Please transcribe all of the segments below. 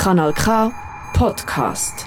Kanal K Podcast.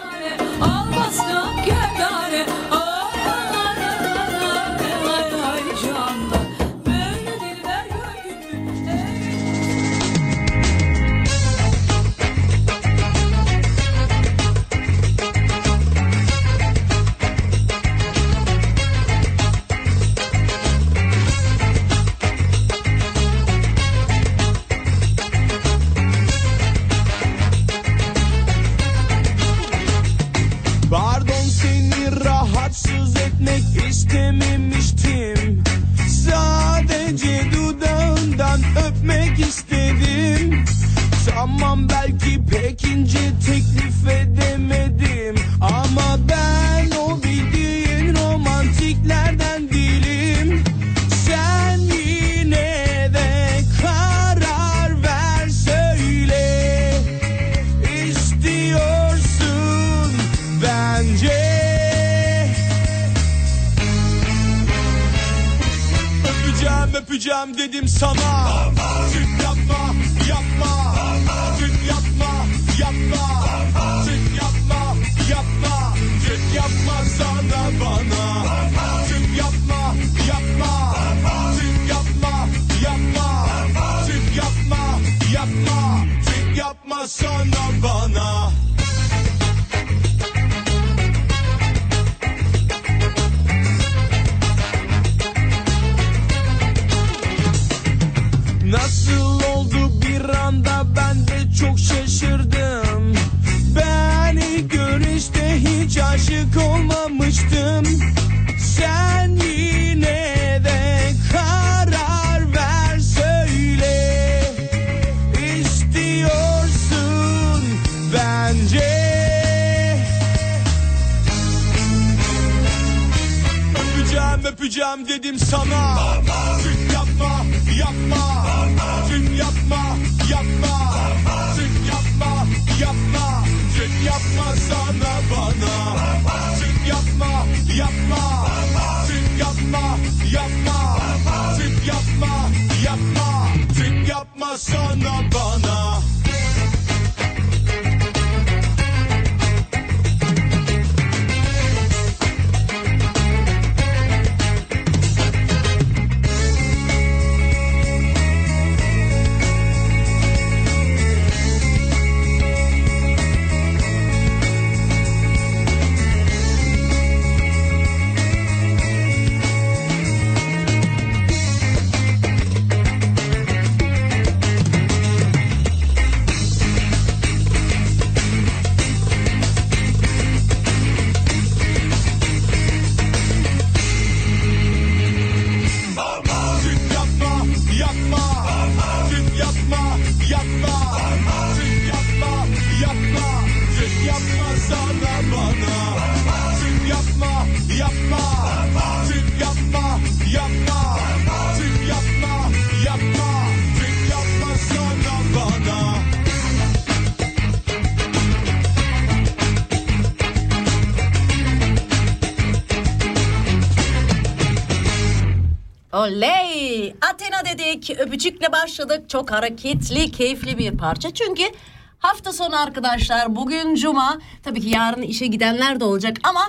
Oley! Athena dedik, öpücükle başladık. Çok hareketli, keyifli bir parça. Çünkü hafta sonu arkadaşlar, bugün cuma. Tabii ki yarın işe gidenler de olacak ama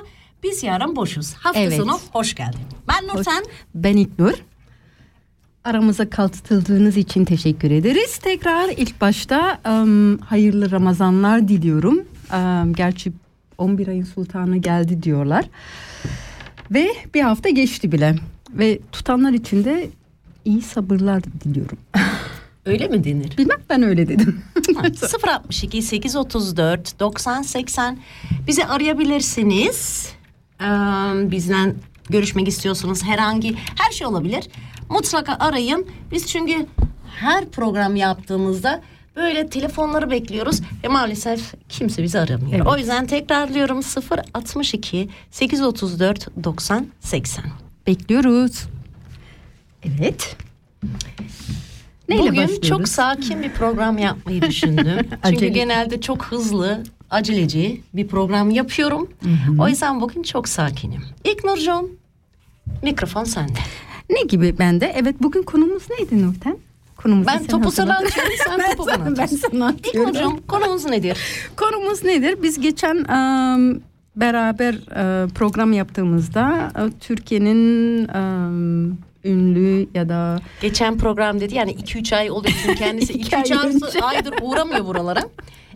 biz yarın boşuz. Hafta Evet. sonu hoş geldin. Ben Nurten. Ben İlknur. Aramıza katıldığınız için teşekkür ederiz. Tekrar ilk başta em, hayırlı Ramazanlar diliyorum. Em, gerçi 11 ayın sultanı geldi diyorlar. Ve bir hafta geçti bile. Ve tutanlar için de iyi sabırlar diliyorum. Öyle mi denir? Bilmem ben öyle dedim. 062 834 90 80 bizi arayabilirsiniz. Ee, bizden görüşmek istiyorsanız herhangi her şey olabilir. Mutlaka arayın. Biz çünkü her program yaptığımızda böyle telefonları bekliyoruz ve maalesef kimse bizi aramıyor. Evet. O yüzden tekrarlıyorum 0 62 834 90 80. Bekliyoruz. Evet. Neyle Bugün başlıyoruz? çok sakin bir program yapmayı düşündüm. Çünkü genelde çok hızlı, aceleci bir program yapıyorum. O yüzden bugün çok sakinim. İlk Nurcuğum, mikrofon sende. Ne gibi bende? Evet bugün konumuz neydi Nurten? Konumuzu Ben topu sana atıyorum, sen Ben topu bana Ben atıyorsun. İlk. Nurcuğum, konumuz nedir? Konumuz nedir? Biz geçen em, beraber e, program yaptığımızda e, Türkiye'nin em, ünlü ya da Geçen program dedi yani 2-3 ay oluyor çünkü kendisi İki 2-3 ay aydır uğramıyor buralara.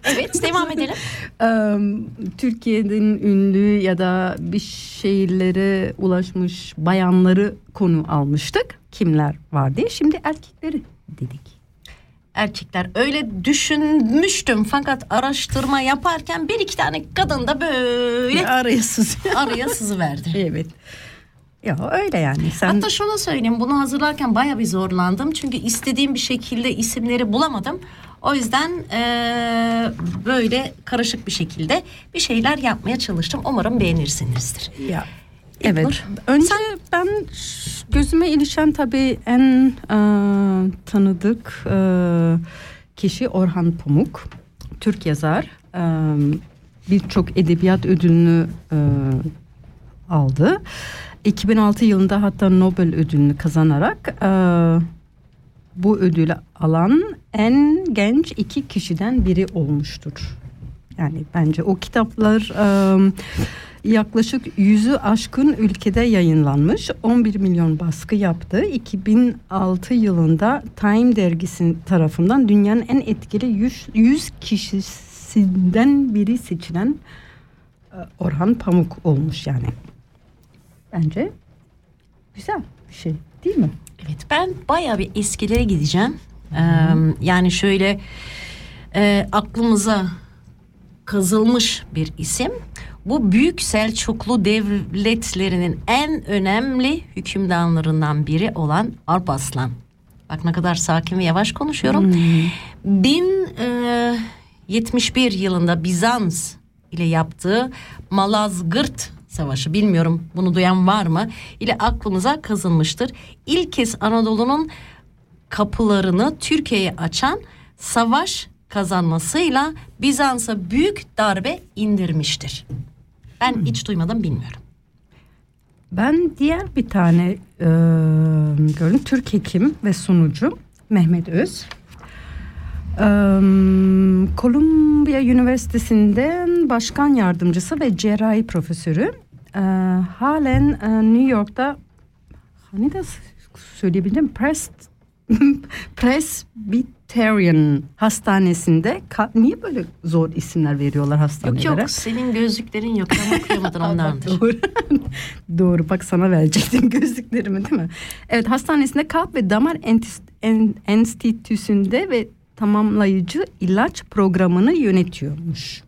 Evet devam edelim. em, Türkiye'nin ünlü ya da bir şeylere ulaşmış bayanları konu almıştık. Kimler var diye. Şimdi erkekleri dedik. Erkekler öyle düşünmüştüm fakat araştırma yaparken bir iki tane kadın da böyle Araya sızıyor. araya sızıverdi. evet. Ya öyle yani. Sen Hatta şunu söyleyeyim bunu hazırlarken baya bir zorlandım. Çünkü istediğim bir şekilde isimleri bulamadım. O yüzden eee, böyle karışık bir şekilde bir şeyler yapmaya çalıştım. Umarım beğenirsinizdir. Ya evet. Nur, Önce ben ş- gözüme ilişen tabii en e, tanıdık e, kişi Orhan Pamuk. Türk yazar. E, Birçok edebiyat ödülünü e, aldı. 2006 yılında hatta Nobel ödülünü kazanarak e, bu ödülü alan en genç iki kişiden biri olmuştur. Yani bence o kitaplar e, yaklaşık yüzü aşkın ülkede yayınlanmış. 11 milyon baskı yaptı. 2006 yılında Time dergisi tarafından dünyanın en etkili 100, 100 kişisinden biri seçilen e, Orhan Pamuk olmuş yani. Bence güzel bir şey değil mi? Evet ben baya bir eskilere gideceğim. Eee, yani şöyle eee, aklımıza kazılmış bir isim. Bu büyük Selçuklu devletlerinin en önemli hükümdarlarından biri olan Alparslan. Bak ne kadar sakin ve yavaş konuşuyorum. 1071 yılında Bizans ile yaptığı Malazgirt Savaşı bilmiyorum bunu duyan var mı ile aklımıza kazınmıştır. İlk kez Anadolu'nun kapılarını Türkiye'ye açan savaş kazanmasıyla Bizans'a büyük darbe indirmiştir. Ben hiç duymadım bilmiyorum. Ben diğer bir tane e, gördüm. Türk hekim ve sunucu Mehmet Öz. E, Columbia Üniversitesi'nden başkan yardımcısı ve cerrahi profesörü. E, halen e, New York'ta hani de söyleyebilirim Press Presbyterian Hastanesi'nde niye böyle zor isimler veriyorlar hastanelere? Yok yok senin gözlüklerin yok ama okuyamadın ondandır. Doğru. Doğru bak sana verecektim gözlüklerimi değil mi? Evet hastanesinde kalp ve damar enstitüsünde ve tamamlayıcı ilaç programını yönetiyormuş.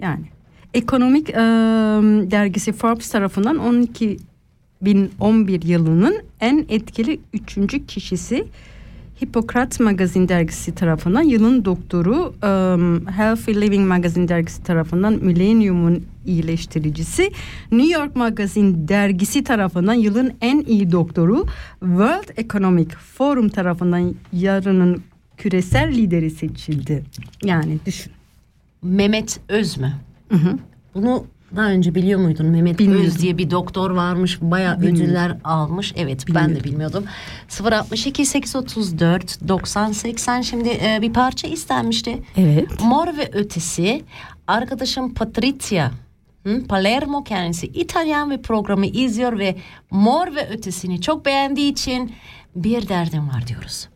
Yani ekonomik e, dergisi Forbes tarafından 12 2011 yılının en etkili üçüncü kişisi Hippocrates Magazine dergisi tarafından yılın doktoru um, Healthy Living Magazine dergisi tarafından Millennium'un iyileştiricisi New York Magazine dergisi tarafından yılın en iyi doktoru World Economic Forum tarafından yarının küresel lideri seçildi. Yani düşün. Mehmet Öz mü? Hı hı. Bunu daha önce biliyor muydun? Mehmet Bilmiyordum. Öz diye bir doktor varmış. Bayağı Bilmiyordum. ödüller almış. Evet ben de bilmiyordum. 062 834 90 80 şimdi e, bir parça istenmişti. Evet. Mor ve Ötesi arkadaşım Patrizia hı, Palermo kendisi İtalyan ve programı izliyor ve Mor ve Ötesi'ni çok beğendiği için bir derdim var diyoruz.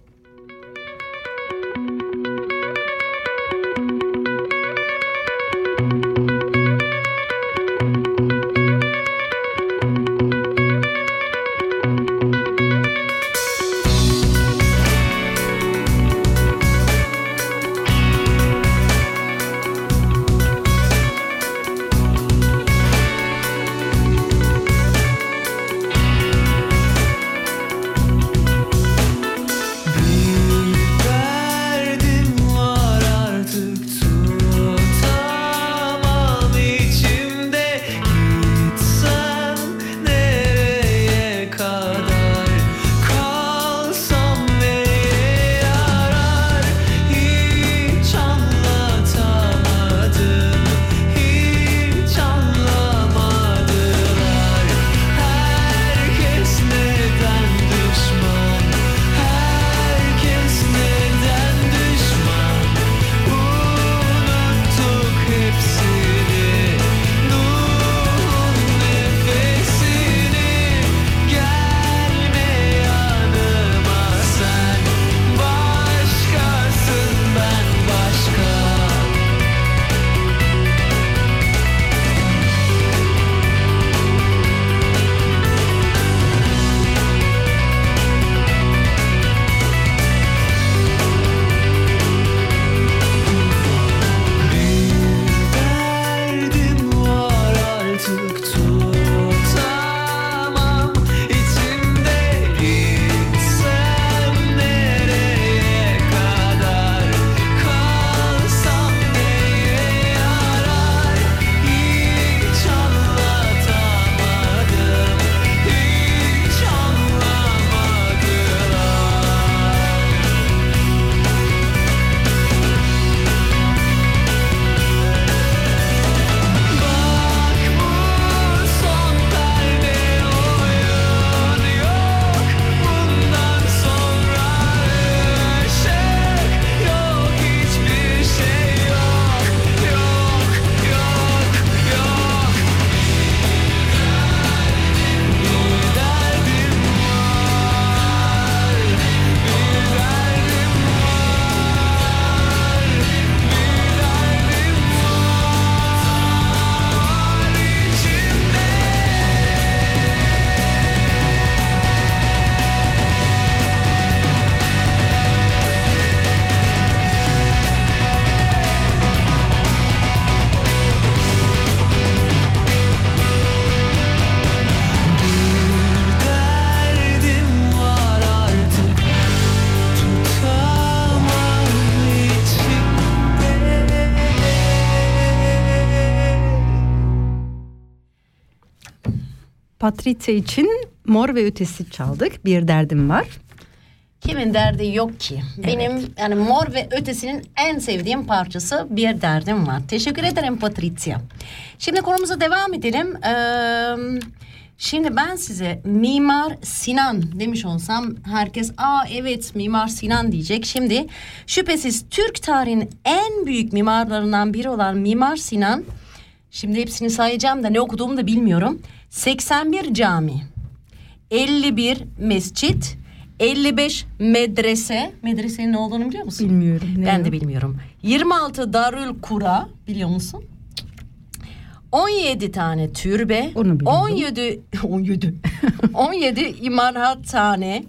Patricia için Mor ve Ötesi çaldık. Bir derdim var. Kimin derdi yok ki? Benim yani Mor ve Ötesi'nin en sevdiğim parçası Bir Derdim Var. Teşekkür ederim Patricia. Şimdi konumuza devam edelim. Ee, şimdi ben size Mimar Sinan demiş olsam herkes aa evet Mimar Sinan diyecek. Şimdi şüphesiz Türk tarihinin en büyük mimarlarından biri olan Mimar Sinan Şimdi hepsini sayacağım da ne okuduğumu da bilmiyorum. 81 cami, 51 mescit, 55 medrese. Medresenin ne olduğunu biliyor musun? Bilmiyorum. ne Ben o? de bilmiyorum. 26 Darül Kura biliyor musun? 17 tane türbe, Onu biliyorum. 17 17 17 imarathane,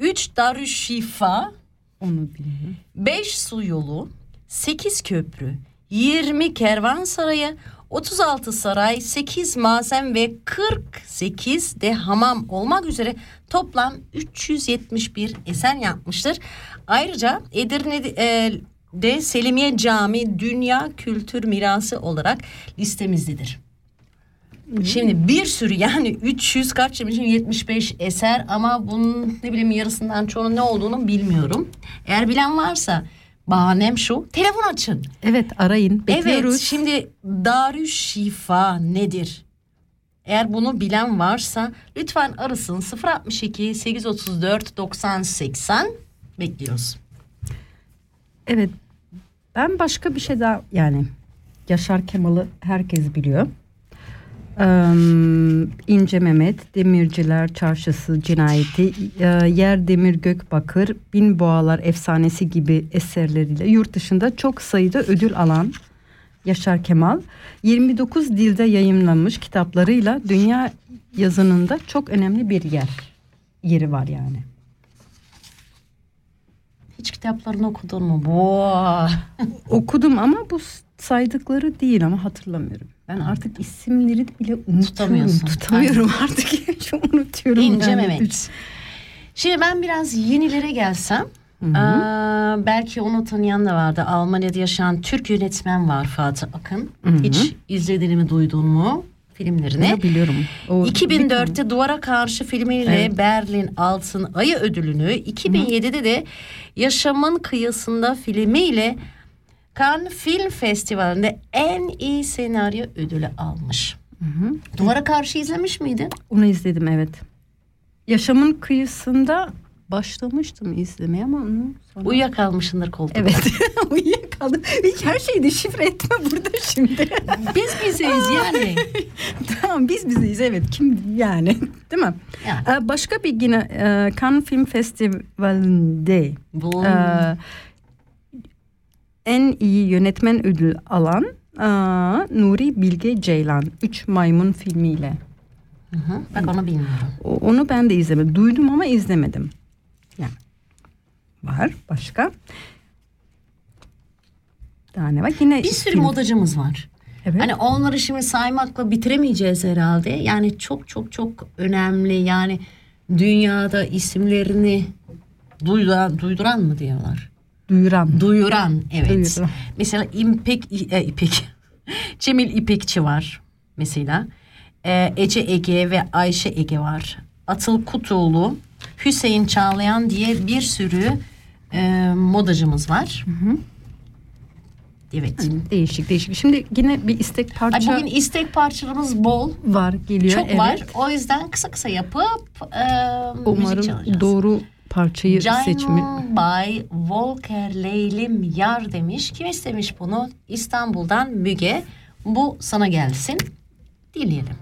3 Darüşşifa, Onu bilmiyorum. 5 su yolu, 8 köprü, 20 kervansarayı, 36 saray, 8 mazen ve 48 de hamam olmak üzere toplam 371 eser yapmıştır. Ayrıca Edirne'de e, de Selimiye Camii Dünya Kültür Mirası olarak listemizdedir. Şimdi bir sürü yani 300 kaç demişim 75 eser ama bunun ne bileyim yarısından çoğunun ne olduğunu bilmiyorum. Eğer bilen varsa bahanem şu telefon açın. Evet arayın. Bekliyoruz. Evet şimdi Darüşşifa nedir? Eğer bunu bilen varsa lütfen arasın 062 834 90 80 bekliyoruz. Evet. Ben başka bir şey daha yani Yaşar Kemal'ı herkes biliyor. Ee, İnce Mehmet, Demirciler Çarşısı cinayeti, e, Yer Demir Gök Bakır, Bin Boğalar efsanesi gibi eserleriyle yurt dışında çok sayıda ödül alan Yaşar Kemal 29 dilde yayımlanmış kitaplarıyla dünya yazınında çok önemli bir yer yeri var yani. Hiç kitaplarını okudun mu? Boğa. Okudum ama bu saydıkları değil ama hatırlamıyorum. Ben artık isimleri bile unutuyorum. Tutamıyorsun. Tutamıyorum artık. Çok unutuyorum. İnce yani. Mehmet. Şimdi ben biraz yenilere gelsem. Aa, belki onu tanıyan da vardı. Almanya'da yaşayan Türk yönetmen var Fatih Akın. Hiç izlediğini mi duydun mu filmlerini? Ne biliyorum. O bir tane- 2004'te Duvara Karşı filmiyle Evet. Berlin Altın Ayı ödülünü, 2007'de de Yaşamın Kıyısında filmiyle Cannes Film Festivali'nde en iyi senaryo ödülü almış. Duvara Karşı izlemiş miydin? Onu izledim evet. Yaşamın kıyısında başlamıştım izlemeye ama sonra... Uyuyakalmışsındır koltukta. Evet. Uyuyakaldım. Her şeyi de şifre etme burada şimdi. Biz bizeyiz yani. tamam biz bizeyiz evet. Kim yani değil mi? Yani. Ee, Başka bir yine e, Cannes Film Festivali'nde Bu Ee, en iyi yönetmen ödül alan aa, Nuri Bilge Ceylan 3 Maymun filmiyle. Hı hı, bak onu bilmiyorum. O- Onu ben de izlemedim. Duydum ama izlemedim. Yani var başka. Daha ne var? Yine Bir sürü film. modacımız var. Evet. Hani onları şimdi saymakla bitiremeyeceğiz herhalde. Yani çok çok çok önemli. Yani dünyada isimlerini duyduran, duyduran mı diyorlar? Duyuran. Duyuran evet. Duyuran. Mesela İpek e, İpek Cemil İpekçi var mesela. E, Ece Ege ve Ayşe Ege var. Atıl Kutuoğlu, Hüseyin Çağlayan diye bir sürü e, modacımız var. Evet. Değişik değişik. Şimdi yine bir istek Ay, parça bugün istek parçalarımız bol. var geliyor. Çok evet. var. O yüzden kısa kısa yapıp e, müzik Umarım çalacağız. doğru parçayı seçimi. Cayman Bay Volker Leylim Yar demiş. Kim istemiş bunu? İstanbul'dan Müge. Bu sana gelsin. Dinleyelim.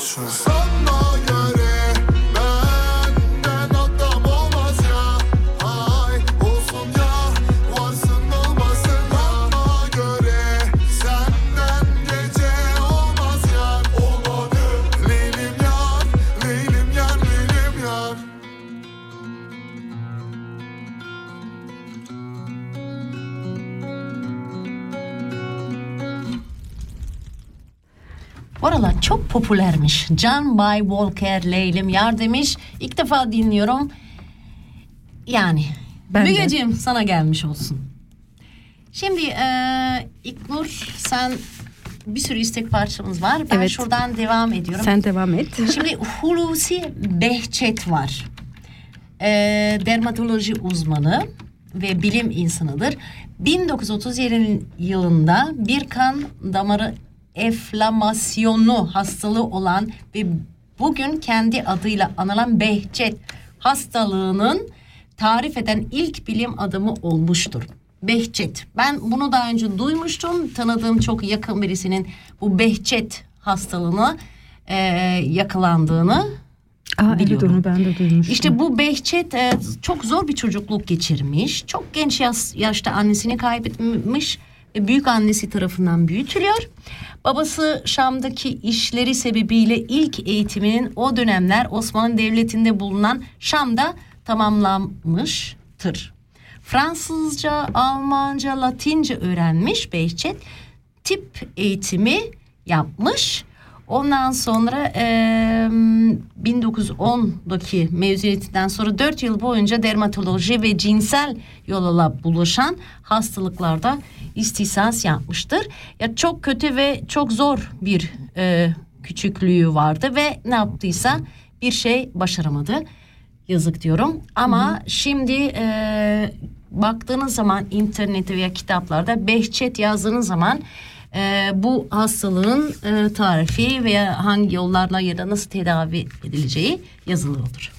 olursunuz. Popülermiş. John Bay Walker Leylim Yar demiş. İlk defa dinliyorum. Yani. Mügeciğim sana gelmiş olsun. Şimdi eee İknur sen bir sürü istek parçamız var. Ben Evet. şuradan devam ediyorum. Sen devam et. Şimdi Hulusi Behçet var. Ee, dermatoloji uzmanı ve bilim insanıdır. 1937 yılında bir kan damarı enflamasyonu hastalığı olan ve bugün kendi adıyla anılan Behçet hastalığının tarif eden ilk bilim adamı olmuştur. Behçet. Ben bunu daha önce duymuştum. Tanıdığım çok yakın birisinin bu Behçet hastalığına e, yakalandığını Aa, evet biliyorum. onu ben de duymuştum. İşte bu Behçet e, çok zor bir çocukluk geçirmiş. Çok genç yaş- yaşta annesini kaybetmiş büyük annesi tarafından büyütülüyor. Babası Şam'daki işleri sebebiyle ilk eğitiminin o dönemler Osmanlı Devleti'nde bulunan Şam'da tamamlanmıştır. Fransızca, Almanca, Latince öğrenmiş Behçet. Tip eğitimi yapmış. Ondan sonra eee 1910'daki mezuniyetinden sonra 4 yıl boyunca dermatoloji ve cinsel yolla bulaşan hastalıklarda istisas yapmıştır. Ya çok kötü ve çok zor bir eee, küçüklüğü vardı ve ne yaptıysa bir şey başaramadı. Yazık diyorum. Ama şimdi eee, baktığınız zaman internette veya kitaplarda Behçet yazdığınız zaman e, bu hastalığın e, tarifi veya hangi yollarla ya da nasıl tedavi edileceği yazılı olur.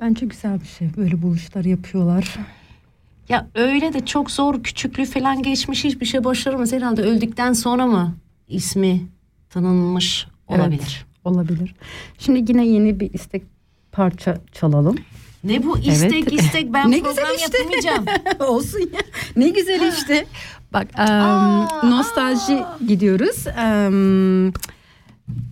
Bence güzel bir şey. Böyle buluşlar yapıyorlar. Ya öyle de çok zor küçüklüğü falan geçmiş hiçbir şey başaramaz. Herhalde öldükten sonra mı ismi tanınmış olabilir. Evet, olabilir. Şimdi yine yeni bir istek parça çalalım. Ne bu istek Evet. istek ben Ne program güzel işte. yapamayacağım. Olsun ya. Ne güzel işte. Bak em, nostalji gidiyoruz. Em,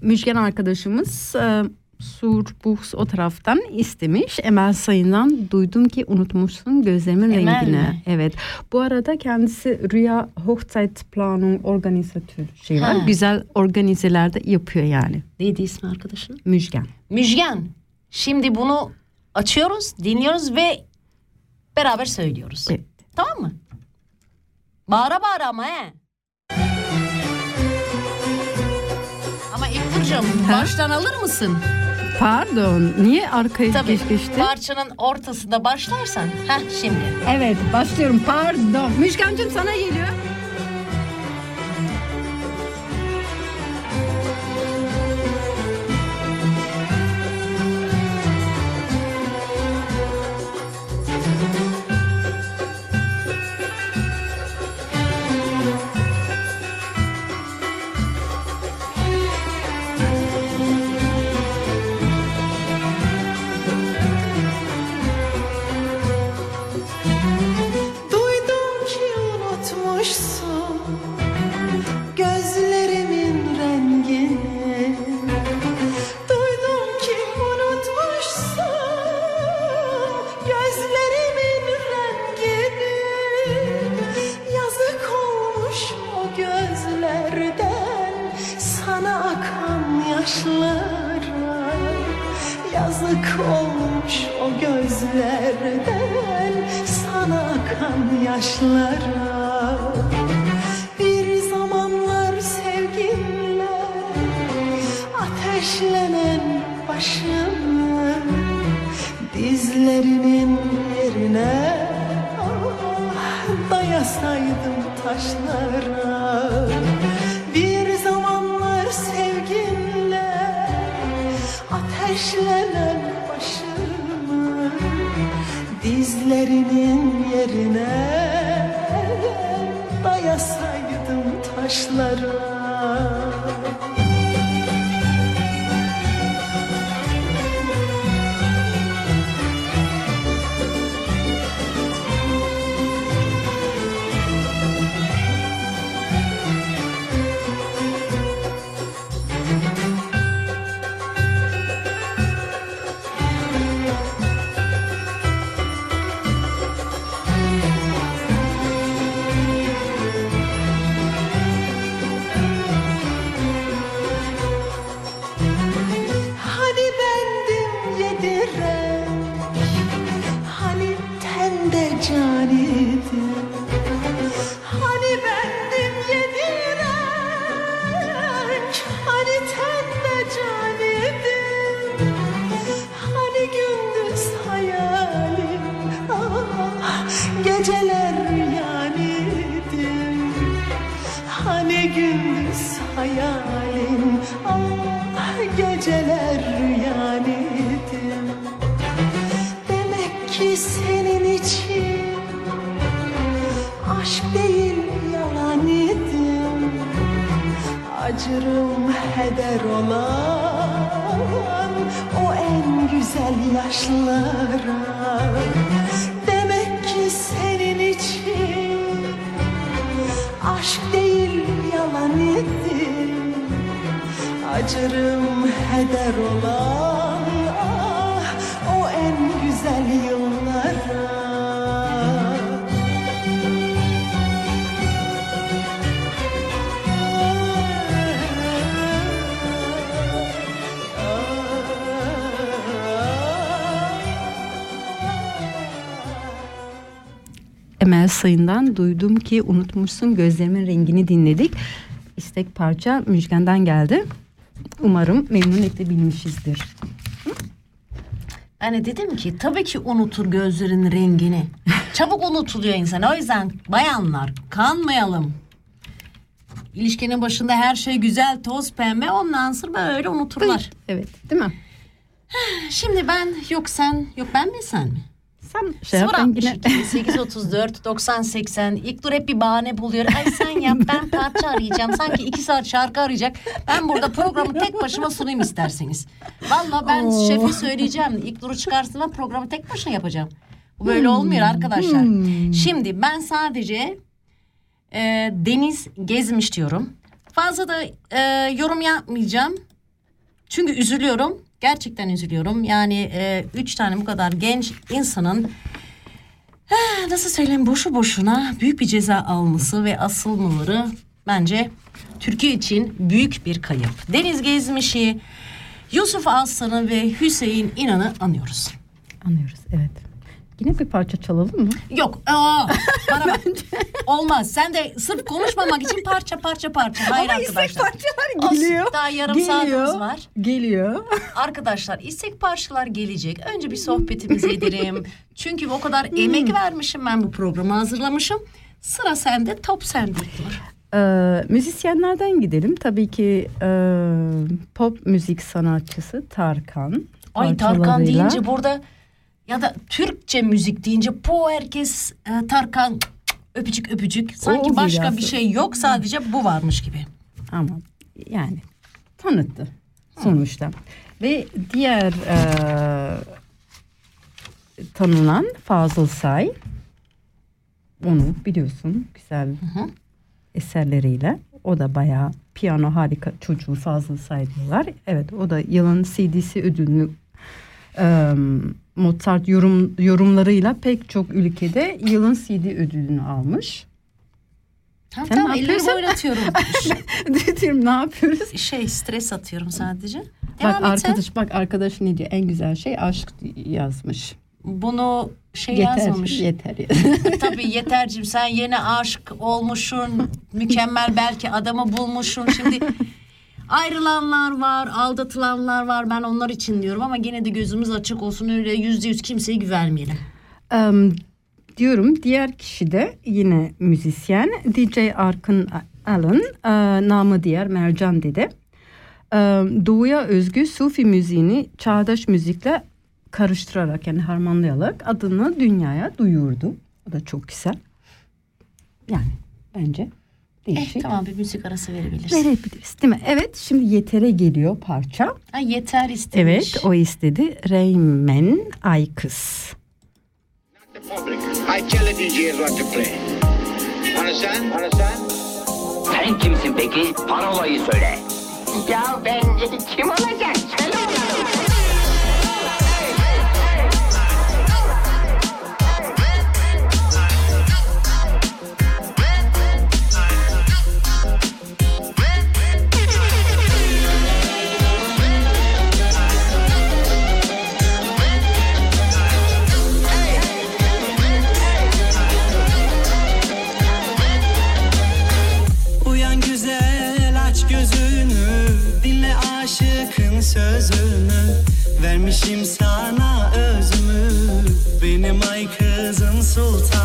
Müjgan arkadaşımız em, Sur Buhs o taraftan istemiş. Emel Sayın'dan duydum ki unutmuşsun gözlerimin Emel rengini. mi? Evet. Bu arada kendisi Rüya Hochzeitplanung organizatör şey var. Ha. Güzel organizelerde yapıyor yani. Neydi ismi arkadaşın? Müjgan. Müjgan. Şimdi bunu açıyoruz, dinliyoruz ve beraber söylüyoruz. Evet. Tamam mı? Bağıra bağıra ama he. Ama İlknur'cum baştan alır mısın? Pardon. Niye arkaya Tabii geç geçti? parçanın ortasında başlarsan. Heh şimdi. Evet başlıyorum pardon. Müjgancığım sana geliyor. Emel Sayın'dan duydum ki unutmuşsun gözlerimin rengini dinledik. İstek parça Müjgan'dan geldi. Umarım memnun edebilmişizdir. Yani dedim ki tabii ki unutur gözlerin rengini. Çabuk unutuluyor insan. O yüzden bayanlar kanmayalım. İlişkinin başında her şey güzel, toz pembe. Ondan sonra böyle unuturlar. Evet değil mi? Şimdi ben yok sen, yok ben mi sen mi? Sen şey yap yine 062 834 90 80 ilk dur hep bir bahane buluyor. Ay sen yap ben parça arayacağım. Sanki iki saat şarkı arayacak. Ben burada programı tek başıma sunayım isterseniz. Vallahi ben Oo. şefe söyleyeceğim. İlk duru çıkarsın ben programı tek başına yapacağım. Bu böyle olmuyor arkadaşlar. Şimdi ben sadece e, deniz gezmiş diyorum. Fazla da e, yorum yapmayacağım. Çünkü üzülüyorum. Gerçekten üzülüyorum. Yani e, üç tane bu kadar genç insanın eh, nasıl söyleyeyim boşu boşuna büyük bir ceza alması ve asılmaları bence Türkiye için büyük bir kayıp. Deniz Gezmiş'i, Yusuf Aslan'ı ve Hüseyin İnan'ı anıyoruz. anlıyoruz evet. Yine bir parça çalalım mı? Yok. Aa, bana bak. Olmaz. Sen de sırf konuşmamak için parça parça parça. Hayır arkadaşlar. parçalar Olsun, daha yarım saatimiz var. Geliyor. Arkadaşlar istek parçalar gelecek. Önce bir sohbetimizi edelim. Çünkü o kadar emek vermişim ben bu programı hazırlamışım. Sıra sende, top sende. Ee, müzisyenlerden gidelim. Tabii ki e, pop müzik sanatçısı Tarkan. Ay Tarkan deyince burada ya da Türkçe müzik deyince bu herkes e, Tarkan öpücük öpücük. Sanki O başka biraz- bir şey yok sadece bu varmış gibi. Ama yani tanıttı sonuçta. Ve diğer e, tanınan Fazıl Say. Onu biliyorsun güzel eserleriyle. O da bayağı piyano harika çocuğu Fazıl Say diyorlar. Evet o da yılın CD'si ödülünü e, Mozart yorum, yorumlarıyla pek çok ülkede yılın CD ödülünü almış. Tamam Sen ne ellerimi oynatıyorum. Diyorum ne yapıyoruz? şey stres atıyorum sadece. Bak Devam et sen. arkadaş bak arkadaş ne diyor? En güzel şey aşk yazmış. Bunu şey yeter, yazmamış. yeter. Tabii yetercim sen yeni aşık olmuşsun. Mükemmel belki adamı bulmuşsun. Şimdi ayrılanlar var, aldatılanlar var. Ben onlar için diyorum ama gene de gözümüz açık olsun. Öyle yüzde yüz kimseye güvenmeyelim. Em, diyorum diğer kişi de yine müzisyen DJ Arkın Alın e, namı diğer Mercan dedi. Em, Doğuya özgü Sufi müziğini çağdaş müzikle karıştırarak yani harmanlayarak adını dünyaya duyurdu. O da çok güzel. Yani bence değişik. Eh tamam bir müzik arası verebiliriz. Verebiliriz değil mi? Evet şimdi Yeter'e geliyor parça. Ha, yeter istemiş. Evet o istedi. Reymen Aykız. public. I tell the DJs what to play. Understand? Understand? Sen kimsin peki? Parolayı söyle. Ya ben kim olacak? Söyle bakalım. Sözünü Vermişim sana özümü. Benim ay kızın sultanı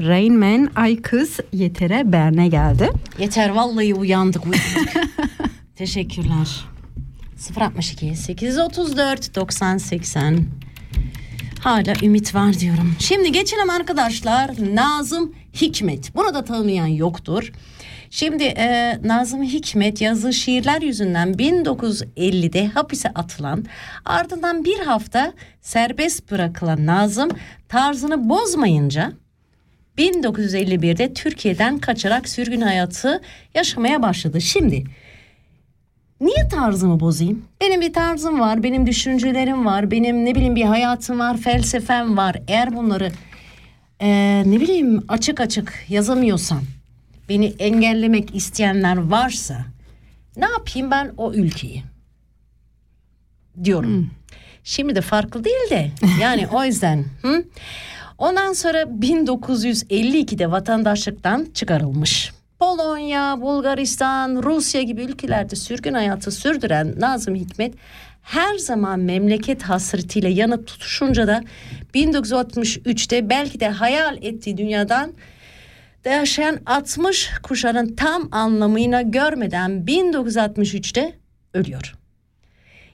Rain Man Aykız Yeter'e Berne geldi. Yeter vallahi uyandık uyandık. Teşekkürler. 062 834 90 80 Hala ümit var diyorum. Şimdi geçelim arkadaşlar Nazım Hikmet. Bunu da tanımayan yoktur. Şimdi e, Nazım Hikmet yazdığı şiirler yüzünden 1950'de hapise atılan ardından bir hafta serbest bırakılan Nazım tarzını bozmayınca 1951'de Türkiye'den kaçarak sürgün hayatı yaşamaya başladı. Şimdi niye tarzımı bozayım? Benim bir tarzım var, benim düşüncelerim var, benim ne bileyim bir hayatım var, felsefem var. Eğer bunları eee, ne bileyim açık açık yazamıyorsam, beni engellemek isteyenler varsa ne yapayım ben o ülkeyi? Diyorum. Şimdi de farklı değil de yani o yüzden. Hı? Ondan sonra 1952'de vatandaşlıktan çıkarılmış. Polonya, Bulgaristan, Rusya gibi ülkelerde sürgün hayatı sürdüren Nazım Hikmet her zaman memleket hasretiyle yanıp tutuşunca da 1963'te belki de hayal ettiği dünyadan de yaşayan 60 kuşağının tam anlamıyla görmeden 1963'te ölüyor.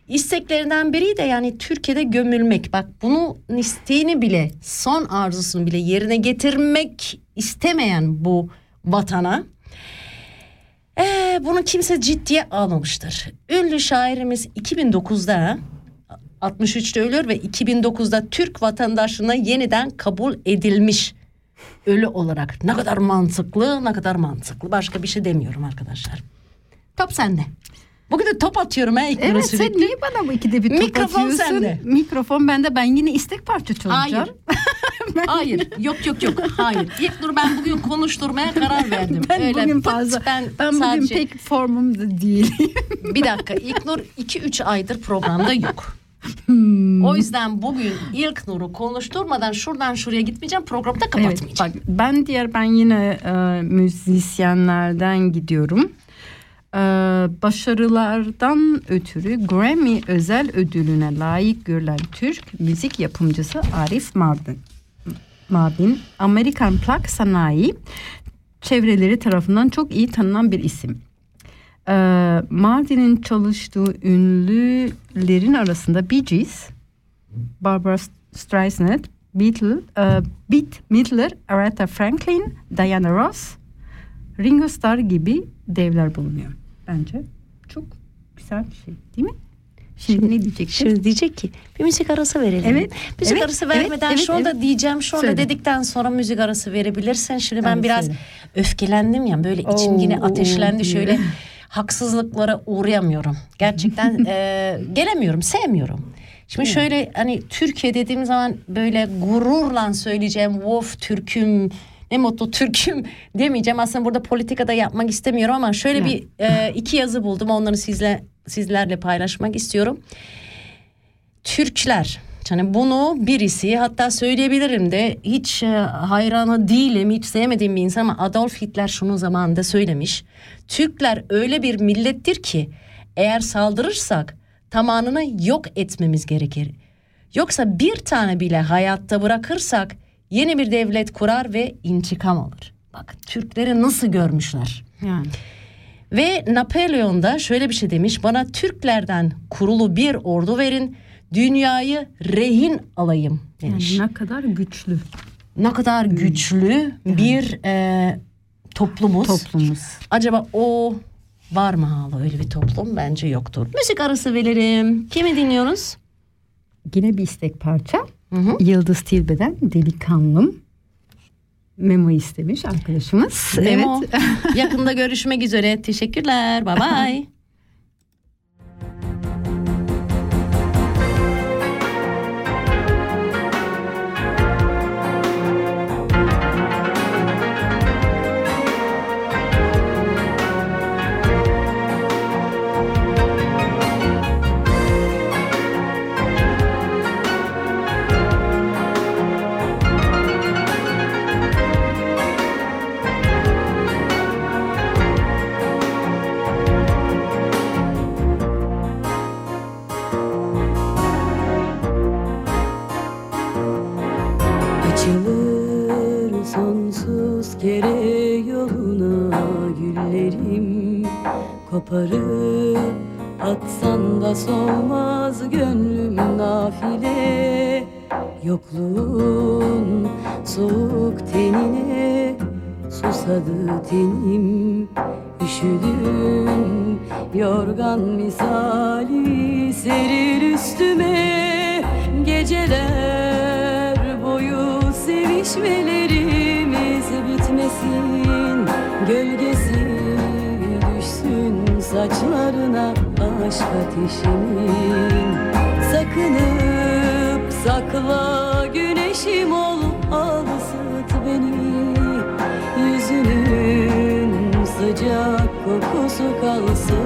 İsteklerinden biri de yani Türkiye'de gömülmek. Bak bunu isteğini bile son arzusunu bile yerine getirmek istemeyen bu vatana ee, bunu kimse ciddiye almamıştır. Ünlü şairimiz 2009'da 63'te ölüyor ve 2009'da Türk vatandaşlığına yeniden kabul edilmiş ölü olarak. Ne kadar mantıklı, ne kadar mantıklı. Başka bir şey demiyorum arkadaşlar. Top sende. Bugün de top atıyorum ha ilk Evet sürekli. sen niye bana bu ikide bir top Mikrofon atıyorsun? sende. Mikrofon bende ben yine istek parça çalacağım. Hayır. Hayır. Yok yok yok. Hayır. İlk dur ben bugün konuşturmaya karar verdim. Ben Öyle bugün pıt, fazla ben, bugün sadece pek formumda değil. bir dakika İlknur 2-3 aydır programda yok. O yüzden bugün İlknur'u konuşturmadan şuradan şuraya gitmeyeceğim programda evet kapatmayacağım. bak ben diğer ben yine e, müzisyenlerden gidiyorum. E, başarılardan ötürü Grammy özel ödülüne layık görülen Türk müzik yapımcısı Arif Mardin. Mardin, Amerikan plak sanayi çevreleri tarafından çok iyi tanınan bir isim. Ee, Mardin'in çalıştığı ünlülerin arasında Bee Gees, Barbara Streisand, Beatle, e, Bette Midler, Aretha Franklin, Diana Ross, Ringo Starr gibi devler bulunuyor. Bence çok güzel bir şey değil mi? Şimdi, ne diyeceksin? Şimdi diyecek ki bir müzik arası verelim. Evet, Müzik evet, arası vermeden evet, şunu da evet. diyeceğim. Şunu da Söyle. dedikten sonra müzik arası verebilirsin. Şimdi ben Evet, biraz söyle. öfkelendim ya böyle içim Oo, yine oo, ateşlendi diyor. şöyle. Haksızlıklara uğrayamıyorum. Gerçekten e, gelemiyorum, sevmiyorum. Şimdi şöyle hani Türkiye dediğim zaman böyle gururla söyleyeceğim. Of Türk'üm ne mutlu Türk'üm demeyeceğim. Aslında burada politikada yapmak istemiyorum ama şöyle bir e, iki yazı buldum. Onları sizle sizlerle paylaşmak istiyorum. Türkler yani bunu birisi hatta söyleyebilirim de hiç e, hayranı değilim hiç sevmediğim bir insan ama Adolf Hitler şunu zamanında söylemiş. Türkler öyle bir millettir ki eğer saldırırsak tamamını yok etmemiz gerekir. Yoksa bir tane bile hayatta bırakırsak yeni bir devlet kurar ve intikam alır. Bak Türkleri nasıl görmüşler. Yani. Ve Napolyon da şöyle bir şey demiş. Bana Türklerden kurulu bir ordu verin. Dünyayı rehin alayım demiş. Yani ne kadar güçlü Ne kadar güçlü bir e, toplumuz. toplumumuz. Acaba o var mı hala öyle bir toplum? Bence yoktur. Müzik arası verelim. Kimi dinliyoruz? Yine bir istek parça. Hı hı. Yıldız Tilbe'den Delikanlım. Memo istemiş arkadaşımız. Memo. Evet. Yakında görüşmek üzere. Teşekkürler. Bye bye. Koparıp atsan da solmaz gönlüm nafile. Yokluğun soğuk tenine susadı tenim. Üşüdüm yorgan misali serir üstüme. Geceler boyu sevişmelerimiz bitmesin. Düşsün saçlarına aşk ateşimin Sakınıp sakla güneşim ol al ısıt beni. Yüzünün sıcak kokusu kalsın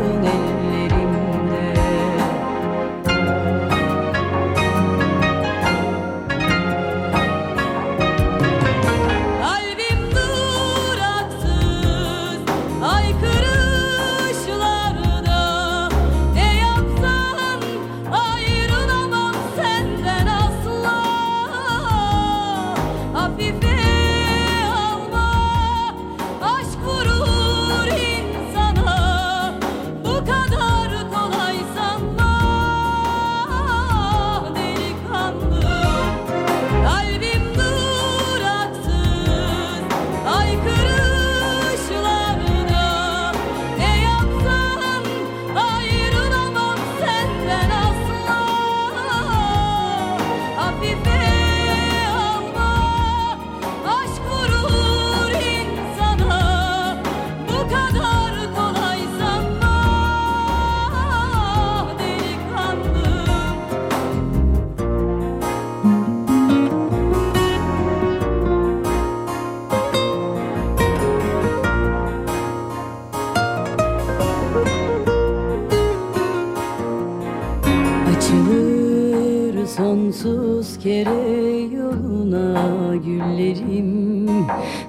Sonsuz kere yoluna güllerim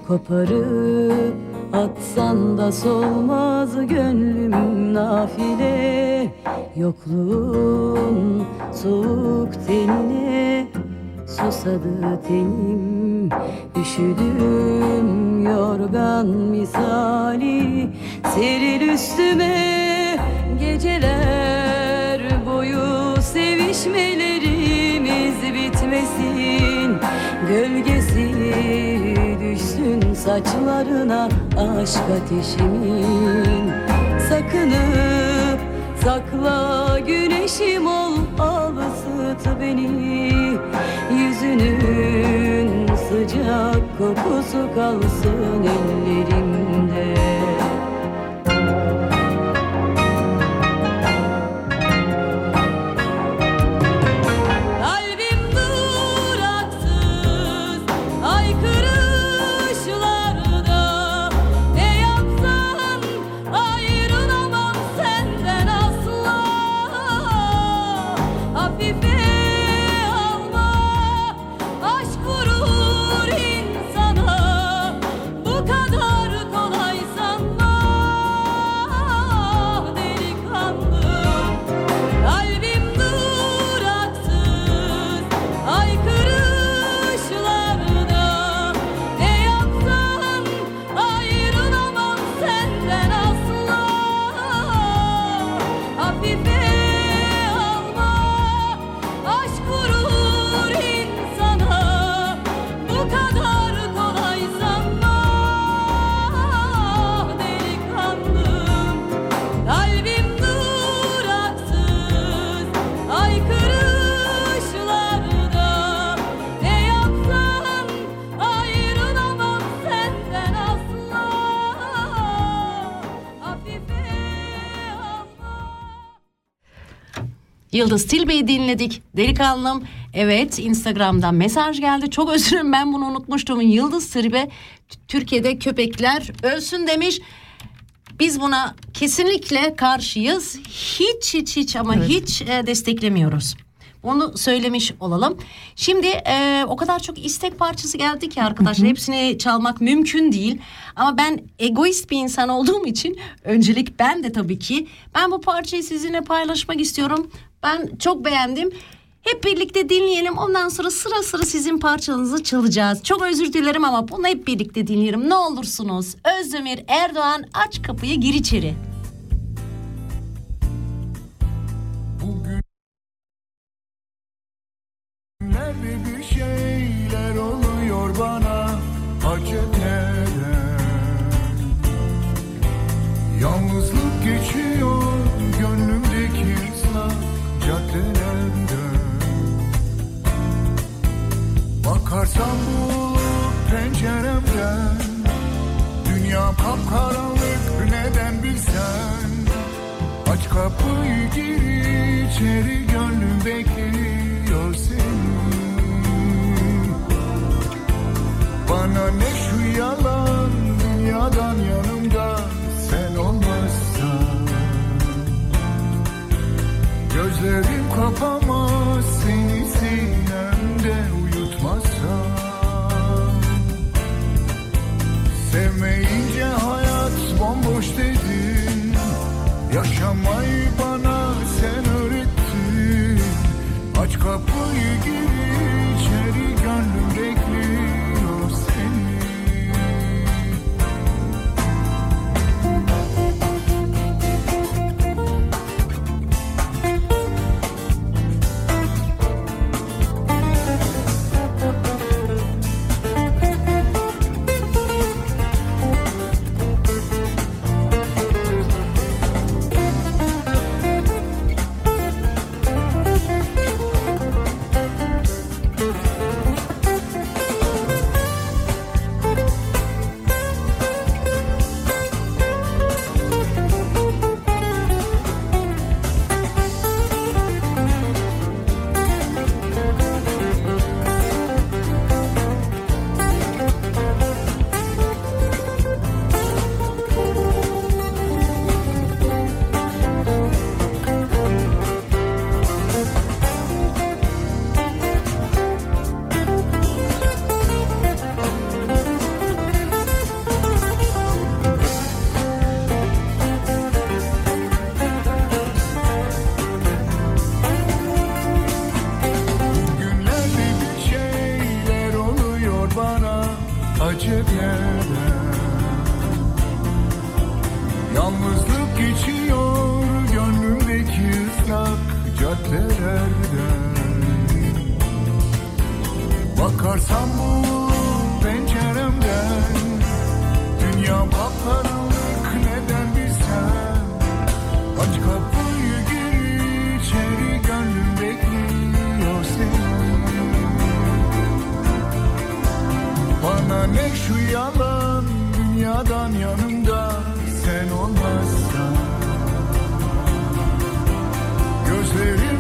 Koparıp atsan da solmaz gönlüm nafile. Yokluğun soğuk tenine susadı tenim. Üşüdüm yorgan misali seril üstüme Geceler boyu sevişmelerimiz bitmesin Gölgesi düşsün saçlarına aşk ateşimin. Sakınıp sakla güneşim ol al ısıt beni. Yüzünün sıcak kokusu kalsın ellerimde Yıldız Tilbe'yi dinledik. Delikanlım. Evet Instagram'dan mesaj geldi. Çok özür dilerim ben bunu unutmuştum. Yıldız Tilbe Türkiye'de köpekler ölsün demiş. Biz buna kesinlikle karşıyız. Hiç hiç hiç ama hiç e, desteklemiyoruz. Onu söylemiş olalım. Şimdi e, o kadar çok istek parçası geldi ki arkadaşlar hepsini çalmak mümkün değil. Ama ben egoist bir insan olduğum için öncelik ben de tabii ki ben bu parçayı sizinle paylaşmak istiyorum. Ben çok beğendim. Hep birlikte dinleyelim. Ondan sonra sıra sıra sizin parçanızı çalacağız. Çok özür dilerim ama bunu hep birlikte dinleyelim. Ne olursunuz. Özdemir Erdoğan aç kapıyı gir içeri. Bakarsam bu penceremden Dünya kapkaranlık neden bilsen? Aç kapıyı gir içeri gönlüm bekliyor seni. Bana ne şu yalan dünyadan yanımda sen olmazsan. Gözlerim kapamaz seni Sevmeyince hayat bomboş dedin. Yaşamayı bana sen öğrettin. Aç kapıyı gir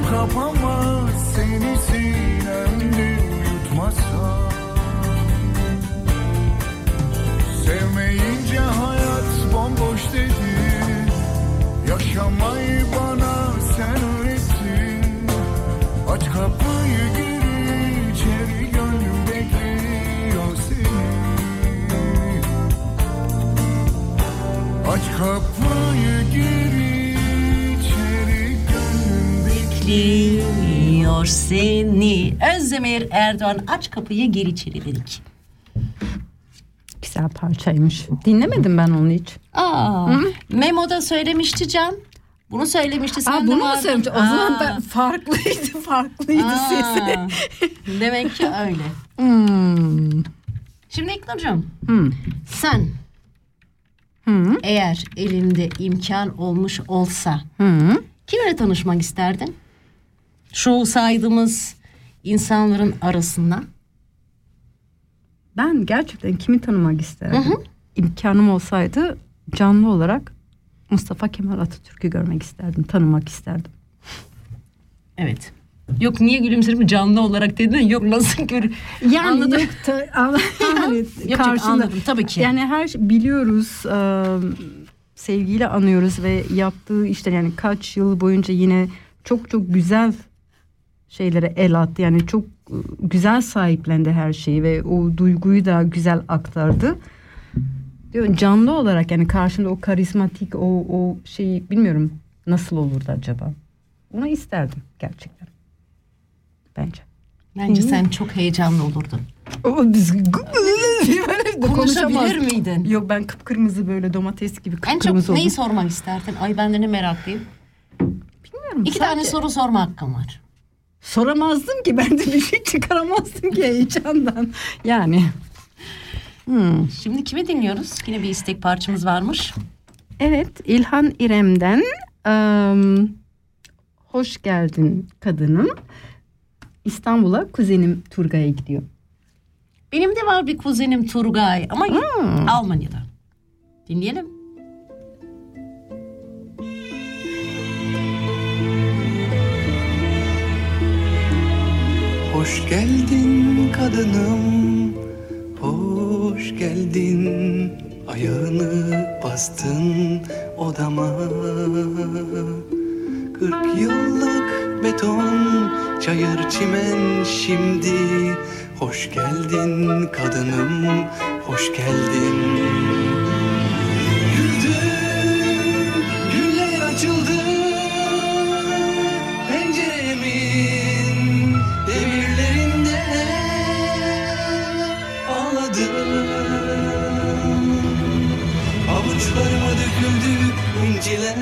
Kapanmaz seni sinemde yutmazsam Bekliyor seni. Özdemir Erdoğan aç kapıyı geri içeri dedik. Güzel parçaymış. Dinlemedim ben onu hiç. Aa, Memo'da söylemişti Can. Bunu söylemişti sen Aa, de bunu mu vardın. söylemiş? O zaman ben farklıydı, farklıydı Aa, sesi. Demek ki öyle. Hmm. Şimdi İknur'cum Hmm. sen Hmm. eğer elinde imkan olmuş olsa Hmm. kiminle tanışmak isterdin? Şu saydığımız insanların arasında. Ben gerçekten kimi tanımak isterdim? İmkanım olsaydı canlı olarak Mustafa Kemal Atatürk'ü görmek isterdim, tanımak isterdim. Evet. Yok niye gülümserim canlı olarak dedin yok nasıl gör Yani Anladım. yok ta- ama yani Yok, yok, anladım, tabii ki. Yani her şey biliyoruz, e, sevgiyle anıyoruz ve yaptığı işte yani kaç yıl boyunca yine çok çok güzel şeylere el attı. Yani çok e, güzel sahiplendi her şeyi ve o duyguyu da güzel aktardı. Diyor canlı olarak yani karşımda o karizmatik o o şeyi bilmiyorum nasıl olurdu acaba. Onu isterdim gerçekten. Bence. Bence Hı. sen çok heyecanlı olurdun. O biz Konuşabilir miydin? Yok ben kıpkırmızı böyle domates gibi En kıpkırmızı çok neyi sormak isterdin? Ay ben de ne meraklıyım. Bilmiyorum. İki sadece- tane soru sorma hakkım var. Soramazdım ki ben de bir şey çıkaramazdım ki heyecandan. Yani. Hmm. Şimdi kimi dinliyoruz? Yine bir istek parçamız varmış. Evet İlhan İrem'den em, Hoş geldin kadınım. İstanbul'a kuzenim Turgay'a gidiyor. Benim de var bir kuzenim Turgay ama Hmm. Almanya'da. Dinleyelim. Hoş geldin kadınım, hoş geldin. Ayağını bastın odama. Kırk yıllık beton, çayır çimen şimdi. Hoş geldin kadınım, hoş geldin inciler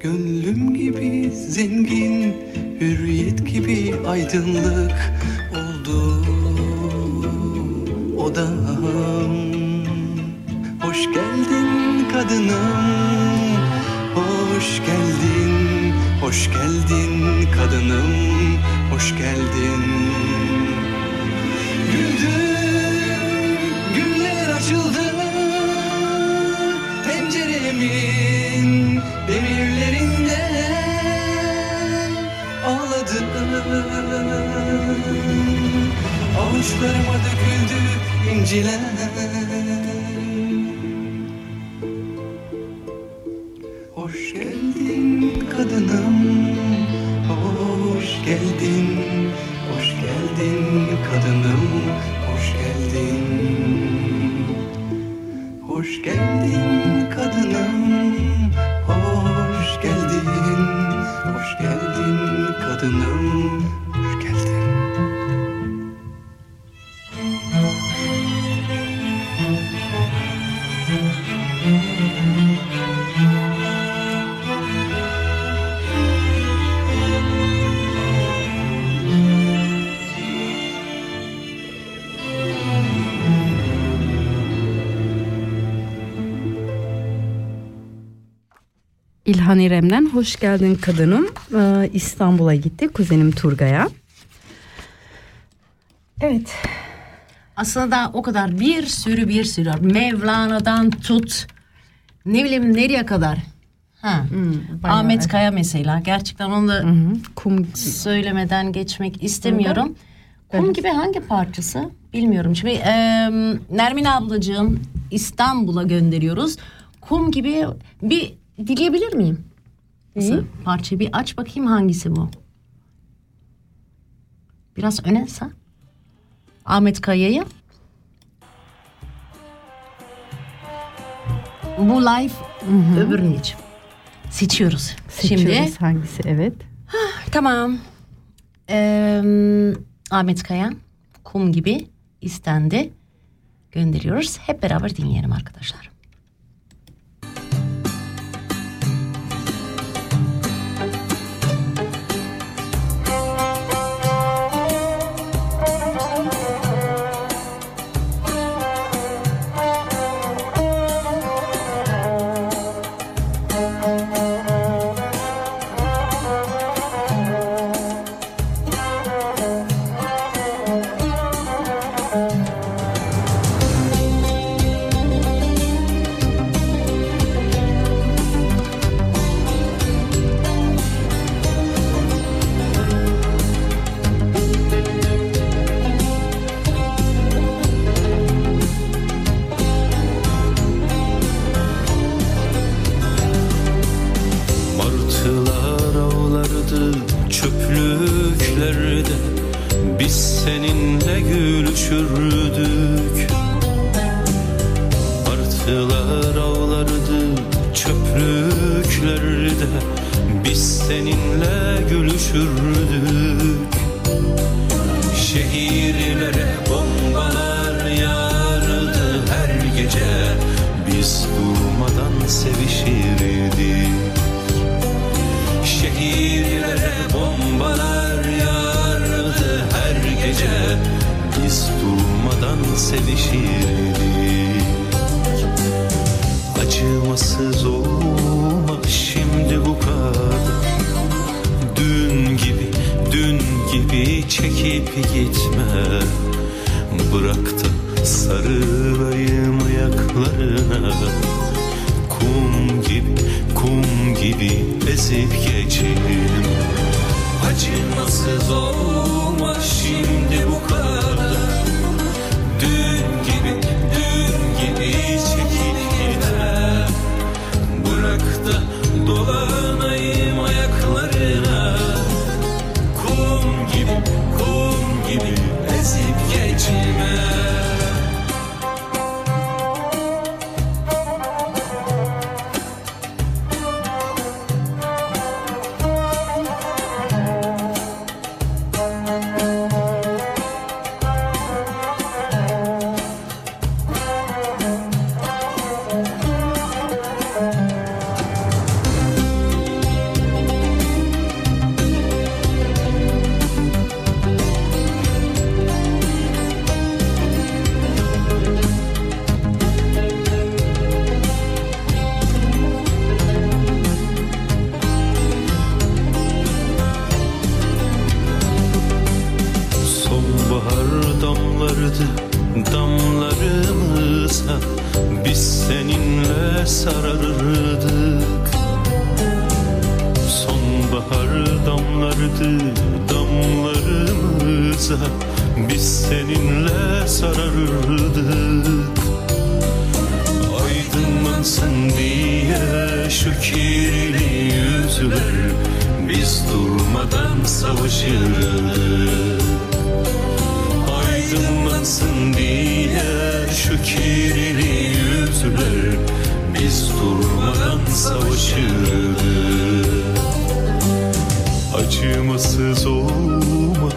Gönlüm gibi zengin, hürriyet gibi aydınlık oldu odam Hoş geldin kadınım, hoş geldin, hoş geldin kadınım, hoş geldin. İlhan İrem'den Hoş Geldin Kadınım. Ee, İstanbul'a gitti kuzenim Turgay'a. Evet. Aslında o kadar bir sürü bir sürü. Mevlana'dan tut. Ne bileyim nereye kadar. Ha. bayağı. Ahmet Kaya mesela. Gerçekten onu da Kum söylemeden geçmek istemiyorum. Kum Evet. gibi hangi parçası bilmiyorum. Şimdi e, Nermin ablacığım İstanbul'a gönderiyoruz. Kum gibi bir dileyebilir miyim? Nasıl parçayı bir aç bakayım hangisi bu? Biraz öne sar. Ahmet Kaya'yı. Bu live öbürünü için. Seçiyoruz. seçiyoruz Şimdi hangisi evet. Tamam. Ee, Ahmet Kaya kum gibi istendi. Gönderiyoruz. Hep beraber dinleyelim arkadaşlar. Kum gibi, kum gibi ezip geçelim Acımasız olma şimdi bu kadar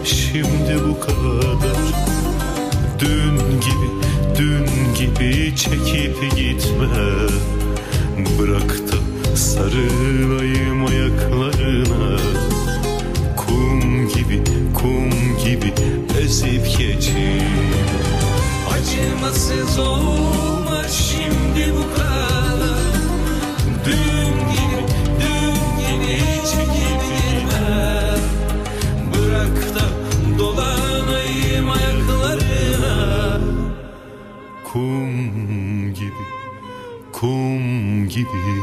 şimdi bu kadar Dün gibi, dün gibi çekip gitme Bırak da sarılayım ayaklarına. Kum gibi, kum gibi ezip geçip Acımasız olma şimdi bu kadar Dün gibi, gibi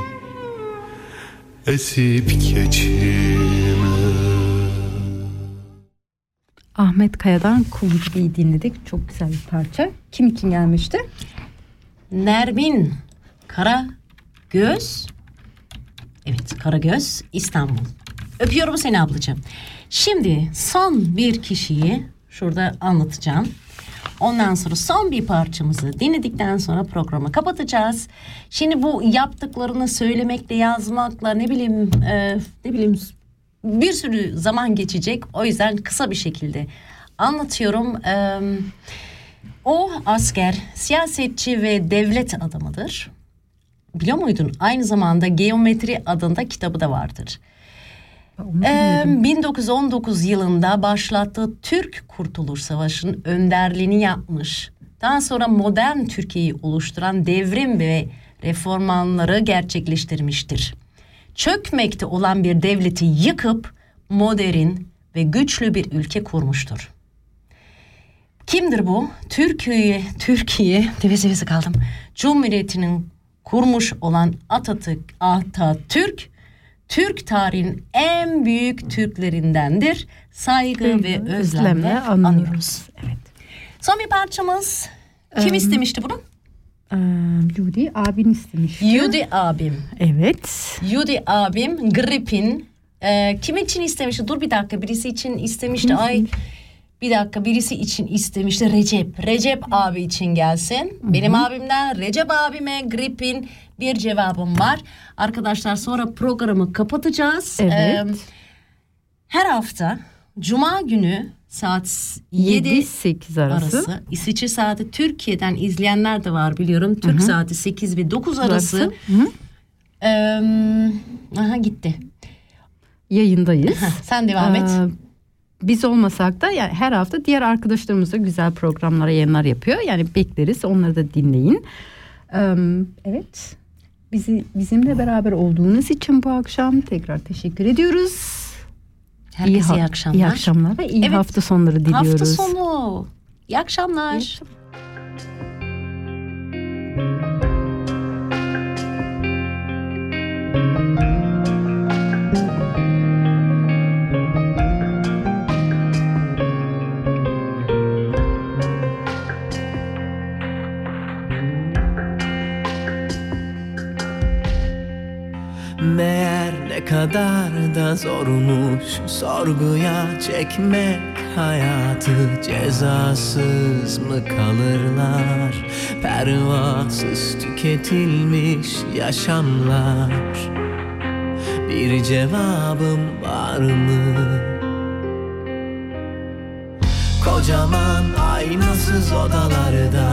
Esip geçime Ahmet Kaya'dan Kum Gibi'yi dinledik. Çok güzel bir parça. Kim için gelmişti? Nermin Kara Göz. Evet Kara Göz İstanbul. Öpüyorum seni ablacığım. Şimdi son bir kişiyi şurada anlatacağım. Ondan sonra son bir parçamızı dinledikten sonra programı kapatacağız. Şimdi bu yaptıklarını söylemekle, yazmakla ne bileyim e, ne bileyim bir sürü zaman geçecek. O yüzden kısa bir şekilde anlatıyorum. E, o asker, siyasetçi ve devlet adamıdır. Biliyor muydun? Aynı zamanda Geometri adında kitabı da vardır. Ee, 1919 yılında başlattığı Türk Kurtuluş Savaşı'nın önderliğini yapmış. Daha sonra modern Türkiye'yi oluşturan devrim ve reformanları gerçekleştirmiştir. Çökmekte olan bir devleti yıkıp modern ve güçlü bir ülke kurmuştur. Kimdir bu? Türkiye, Türkiye, tevesevesi kaldım. Cumhuriyeti'nin kurmuş olan Atatürk, Atatürk, Türk tarihinin en büyük Türklerindendir. Saygı Saygı, ve özlemle özlemle anıyoruz. anıyoruz. Evet. Son bir parçamız. Kim Em, istemişti bunu? Ee, Ludi abin istemişti. Yudi abim. Evet. Yudi abim Grip'in e, kim için istemişti? Dur bir dakika birisi için istemişti. Ay bir dakika birisi için istemişti. Recep. Recep abi için gelsin. Benim abimden Recep abime Grip'in bir cevabım var. Arkadaşlar sonra programı kapatacağız. Evet. E, her hafta Cuma günü saat 7 7-8 arası. arası. İsviçre saati Türkiye'den izleyenler de var biliyorum. Türk Hı hı. saati 8 ve 9 arası. Eee, aha gitti. Yayındayız. Sen devam et. Biz olmasak da yani her hafta diğer arkadaşlarımız da güzel programlara yayınlar yapıyor. Yani bekleriz onları da dinleyin. Ee, evet. Bizi bizimle beraber olduğunuz için bu akşam tekrar teşekkür ediyoruz. Herkese ha- iyi akşamlar. İyi akşamlar ve iyi Evet, hafta sonları diliyoruz. Hafta sonu. İyi akşamlar. Meğer kadar da zormuş. Sorguya çekmek hayatı Cezasız mı kalırlar? Pervasız tüketilmiş yaşamlar. Bir cevabım var mı? Kocaman aynasız odalarda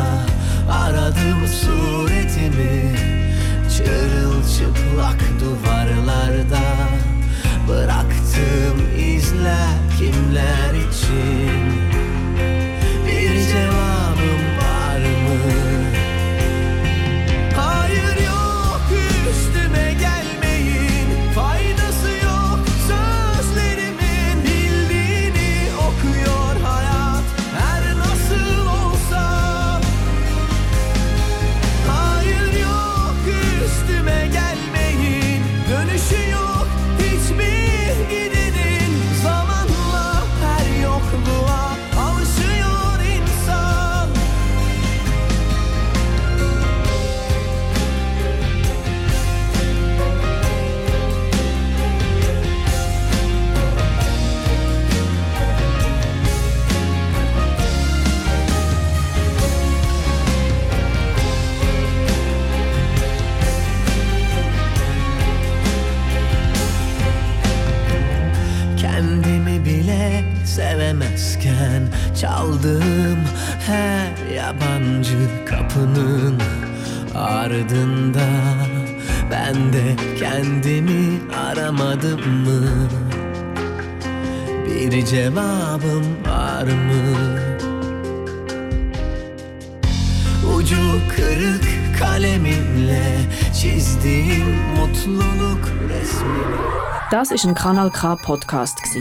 aradım suretimi Çırılçıplak duvarlarda Bıraktığım izler kimler için Çaldığım her yabancı kapının ardında Ben de kendimi aramadım mı? Bir cevabım var mı? Ucu kırık kalemimle çizdiğim mutluluk resmini Das ist ein Kanal K Podcast gsi.